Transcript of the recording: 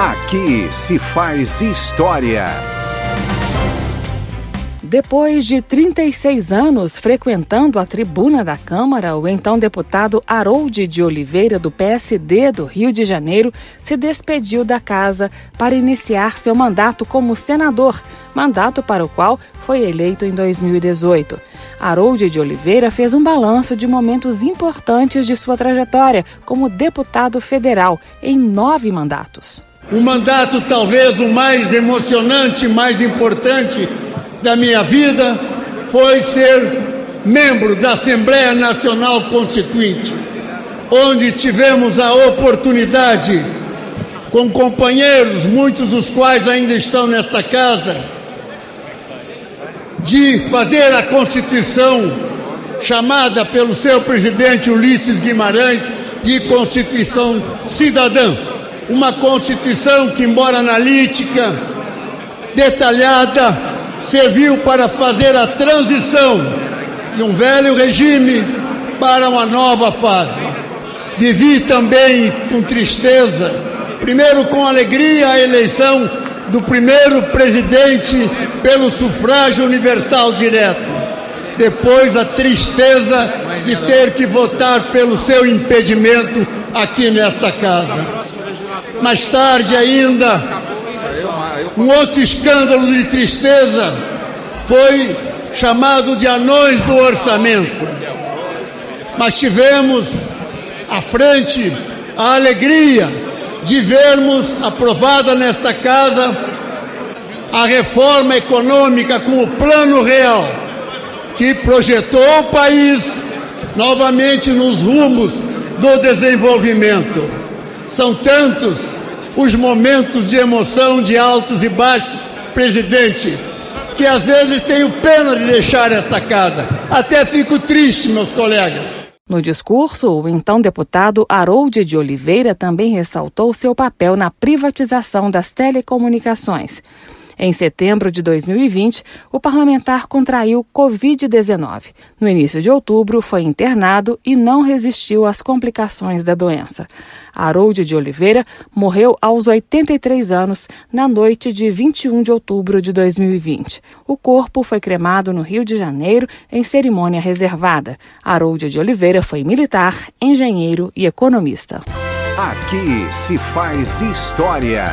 Aqui se faz história. Depois de 36 anos frequentando a tribuna da Câmara, o então deputado Harold de Oliveira, do PSD do Rio de Janeiro, se despediu da casa para iniciar seu mandato como senador, mandato para o qual foi eleito em 2018. Harold de Oliveira fez um balanço de momentos importantes de sua trajetória como deputado federal em nove mandatos. O mandato talvez o mais emocionante, mais importante da minha vida foi ser membro da Assembleia Nacional Constituinte, onde tivemos a oportunidade, com companheiros, muitos dos quais ainda estão nesta casa, de fazer a Constituição chamada pelo seu presidente Ulisses Guimarães de Constituição Cidadã. Uma Constituição que, embora analítica, detalhada, serviu para fazer a transição de um velho regime para uma nova fase. Vivi também com tristeza, primeiro com alegria, a eleição do primeiro presidente pelo sufrágio universal direto. Depois a tristeza de ter que votar pelo seu impedimento aqui nesta casa. Mais tarde ainda, um outro escândalo de tristeza foi chamado de anões do orçamento. Mas tivemos à frente a alegria de vermos aprovada nesta casa a reforma econômica com o Plano Real, que projetou o país novamente nos rumos do desenvolvimento. São tantos os momentos de emoção, de altos e baixos, presidente, que às vezes tenho pena de deixar esta casa. Até fico triste, meus colegas. No discurso, o então deputado Harold de Oliveira também ressaltou seu papel na privatização das telecomunicações. Em setembro de 2020, o parlamentar contraiu Covid-19. No início de outubro, foi internado e não resistiu às complicações da doença. Harold de Oliveira morreu aos 83 anos na noite de 21 de outubro de 2020. O corpo foi cremado no Rio de Janeiro em cerimônia reservada. Harold de Oliveira foi militar, engenheiro e economista. Aqui se faz história.